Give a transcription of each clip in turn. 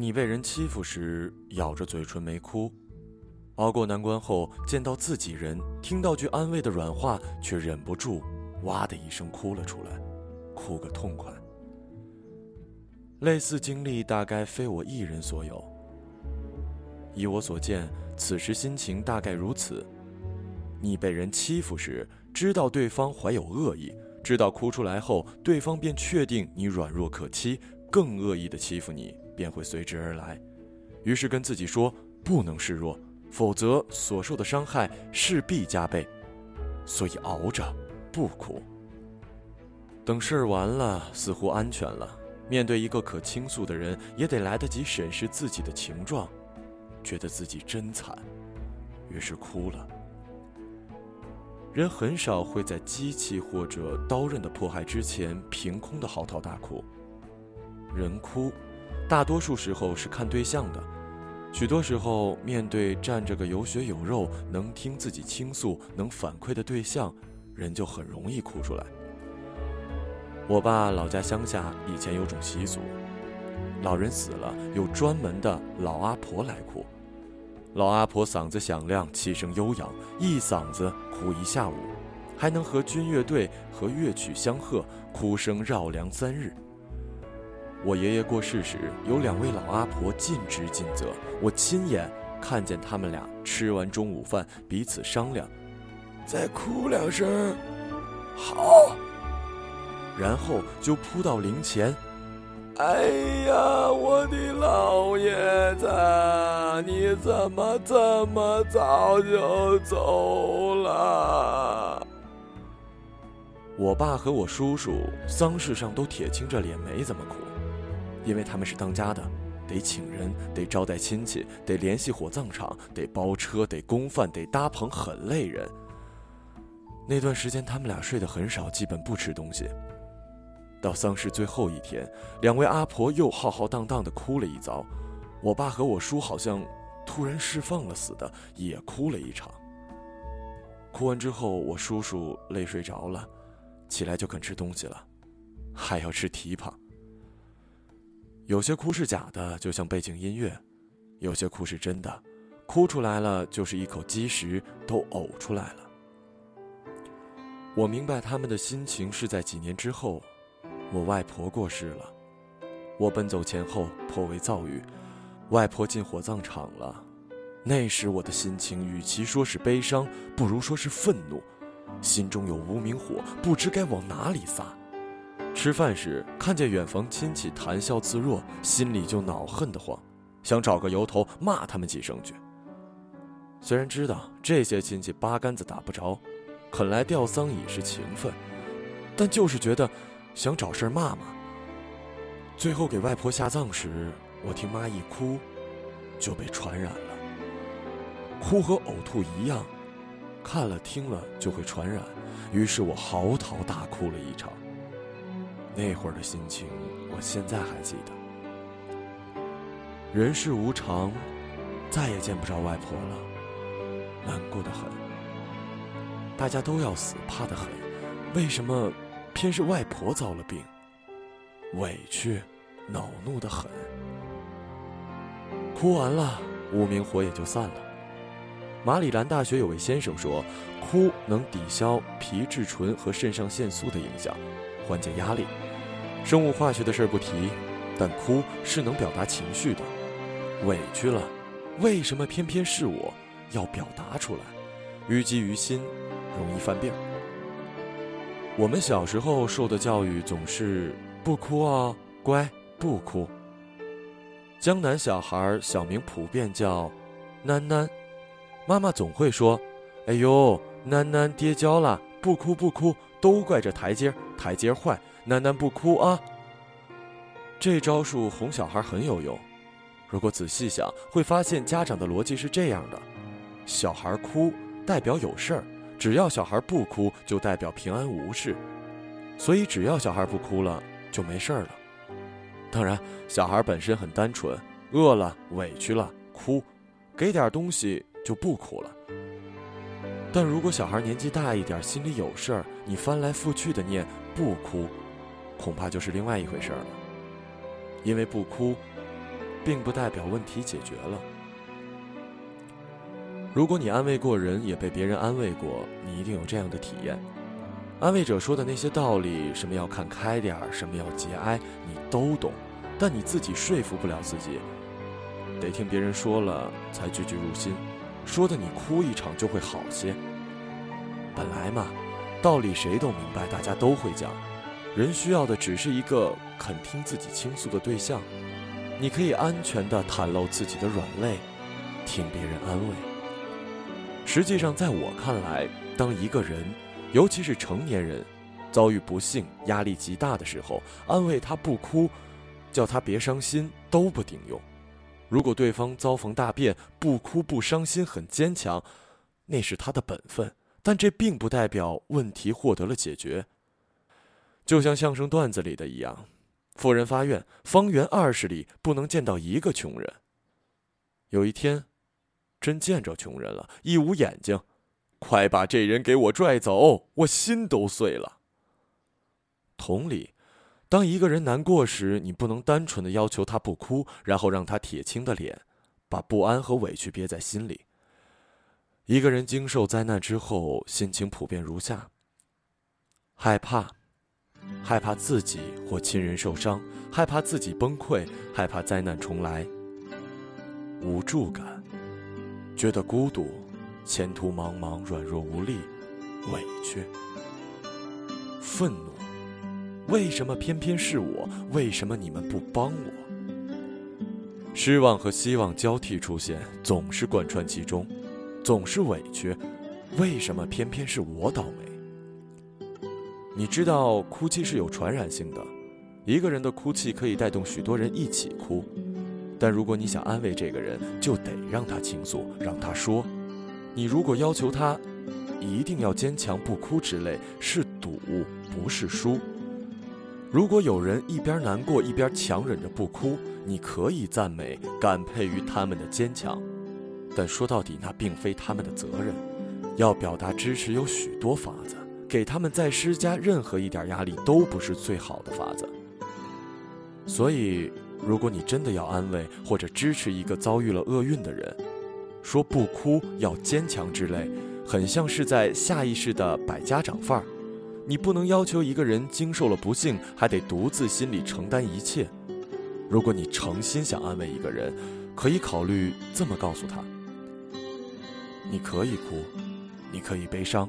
你被人欺负时，咬着嘴唇没哭；熬过难关后，见到自己人，听到句安慰的软话，却忍不住哇的一声哭了出来，哭个痛快。类似经历大概非我一人所有。以我所见，此时心情大概如此：你被人欺负时，知道对方怀有恶意，知道哭出来后，对方便确定你软弱可欺，更恶意的欺负你便会随之而来，于是跟自己说不能示弱，否则所受的伤害势必加倍，所以熬着，不哭。等事儿完了，似乎安全了。面对一个可倾诉的人，也得来得及审视自己的情状，觉得自己真惨，于是哭了。人很少会在机器或者刀刃的迫害之前凭空的嚎啕大哭。人哭，大多数时候是看对象的，许多时候面对站着个有血有肉、能听自己倾诉、能反馈的对象，人就很容易哭出来。我爸老家乡下以前有种习俗，老人死了有专门的老阿婆来哭。老阿婆嗓子响亮，气声悠扬，一嗓子哭一下午，还能和军乐队和乐曲相和，哭声绕梁三日。我爷爷过世时，有两位老阿婆尽职尽责，我亲眼看见他们俩吃完中午饭，彼此商量，再哭两声，好。然后就扑到灵前，哎呀，我的老爷子，你怎么这么早就走了？我爸和我叔叔丧事上都铁青着脸，没怎么哭，因为他们是当家的，得请人，得招待亲戚，得联系火葬场，得包车，得供饭，得搭棚，很累人。那段时间，他们俩睡得很少，基本不吃东西。到丧事最后一天，两位阿婆又浩浩荡荡地哭了一遭，我爸和我叔好像突然释放了似的，也哭了一场。哭完之后，我叔叔累睡着了，起来就肯吃东西了，还要吃蹄膀。有些哭是假的，就像背景音乐；有些哭是真的，哭出来了就是一口积食都呕出来了。我明白他们的心情是在几年之后。我外婆过世了，我奔走前后颇为躁郁。外婆进火葬场了，那时我的心情与其说是悲伤，不如说是愤怒，心中有无名火，不知该往哪里撒。吃饭时看见远房亲戚谈笑自若，心里就恼恨得慌，想找个由头骂他们几声去。虽然知道这些亲戚八竿子打不着，肯来吊丧已是情分，但就是觉得。想找事骂骂。最后给外婆下葬时，我听妈一哭，就被传染了。哭和呕吐一样，看了听了就会传染。于是我嚎啕大哭了一场。那会儿的心情，我现在还记得。人世无常，再也见不着外婆了，难过的很。大家都要死，怕得很，为什么？偏是外婆遭了病，委屈，恼怒的很。哭完了，无名火也就散了。马里兰大学有位先生说，哭能抵消皮质醇和肾上腺素的影响，缓解压力。生物化学的事儿不提，但哭是能表达情绪的。委屈了，为什么偏偏是我要表达出来？淤积于心，容易犯病。我们小时候受的教育总是不哭啊，乖，不哭。江南小孩小名普遍叫“囡囡”，妈妈总会说：“哎呦，囡囡跌跤了，不哭不哭，都怪这台阶台阶坏，囡囡不哭啊。”这招数哄小孩很有用，如果仔细想，会发现家长的逻辑是这样的：小孩哭代表有事儿。只要小孩不哭，就代表平安无事，所以只要小孩不哭了，就没事儿了。当然，小孩本身很单纯，饿了、委屈了，哭，给点东西就不哭了。但如果小孩年纪大一点，心里有事儿，你翻来覆去的念不哭，恐怕就是另外一回事了。因为不哭，并不代表问题解决了。如果你安慰过人，也被别人安慰过，你一定有这样的体验：安慰者说的那些道理，什么要看开点儿，什么要节哀，你都懂，但你自己说服不了自己，得听别人说了才句句入心，说的你哭一场就会好些。本来嘛，道理谁都明白，大家都会讲，人需要的只是一个肯听自己倾诉的对象。你可以安全地袒露自己的软肋，听别人安慰。实际上，在我看来，当一个人，尤其是成年人，遭遇不幸、压力极大的时候，安慰他不哭，叫他别伤心，都不顶用。如果对方遭逢大变，不哭不伤心，很坚强，那是他的本分，但这并不代表问题获得了解决。就像相声段子里的一样，富人发愿，方圆二十里不能见到一个穷人。有一天。真见着穷人了，一捂眼睛，快把这人给我拽走！我心都碎了。同理，当一个人难过时，你不能单纯的要求他不哭，然后让他铁青的脸，把不安和委屈憋在心里。一个人经受灾难之后，心情普遍如下：害怕，害怕自己或亲人受伤，害怕自己崩溃，害怕灾难重来，无助感。觉得孤独，前途茫茫，软弱无力，委屈，愤怒，为什么偏偏是我？为什么你们不帮我？失望和希望交替出现，总是贯穿其中，总是委屈，为什么偏偏是我倒霉？你知道，哭泣是有传染性的，一个人的哭泣可以带动许多人一起哭。但如果你想安慰这个人，就得让他倾诉，让他说。你如果要求他一定要坚强不哭之类，是赌，不是输。如果有人一边难过一边强忍着不哭，你可以赞美、感佩于他们的坚强，但说到底，那并非他们的责任。要表达支持有许多法子，给他们再施加任何一点压力都不是最好的法子。所以。如果你真的要安慰或者支持一个遭遇了厄运的人，说不哭要坚强之类，很像是在下意识的摆家长范儿。你不能要求一个人经受了不幸还得独自心里承担一切。如果你诚心想安慰一个人，可以考虑这么告诉他：你可以哭，你可以悲伤，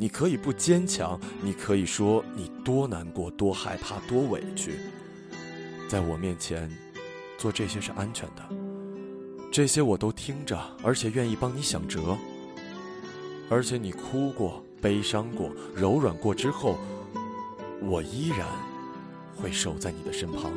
你可以不坚强，你可以说你多难过、多害怕、多委屈。在我面前，做这些是安全的。这些我都听着，而且愿意帮你想辙。而且你哭过、悲伤过、柔软过之后，我依然会守在你的身旁。